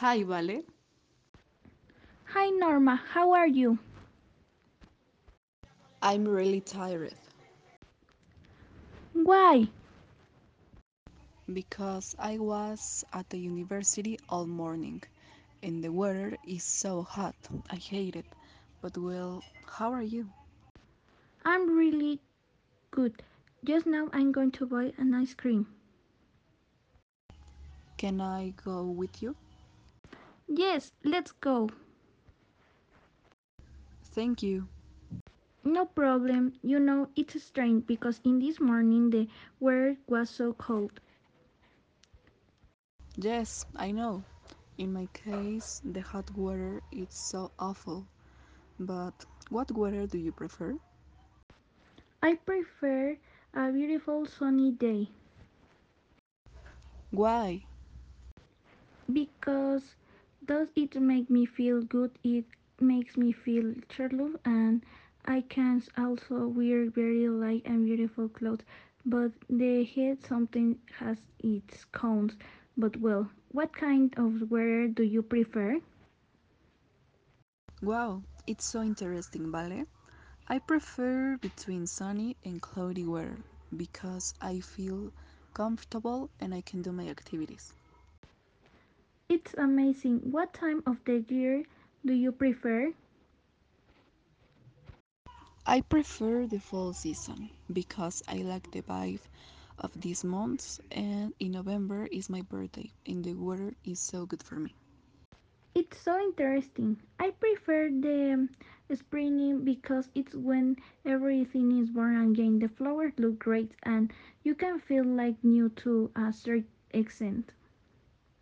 Hi, Vale. Hi Norma, how are you? I'm really tired Why? because I was at the university all morning and the weather is so hot. I hate it. But well, how are you? I'm really good. Just now I'm going to buy an ice cream. Can I go with you? Yes, let's go. Thank you. No problem. You know, it's strange because in this morning the weather was so cold. Yes, I know. In my case, the hot weather is so awful. But what weather do you prefer? I prefer a beautiful sunny day Why? because does it make me feel good? It makes me feel cheerful and I can also wear very light and beautiful clothes. But the heat sometimes has its cons. But well, what kind of weather do you prefer? Wow, it's so interesting, Vale. I prefer between sunny and cloudy weather because I feel comfortable and I can do my activities. It's amazing. What time of the year do you prefer? I prefer the fall season because I like the vibe of these months and in November is my birthday and the weather is so good for me. It's so interesting. I prefer the spring because it's when everything is born again. The flowers look great and you can feel like new to a certain extent.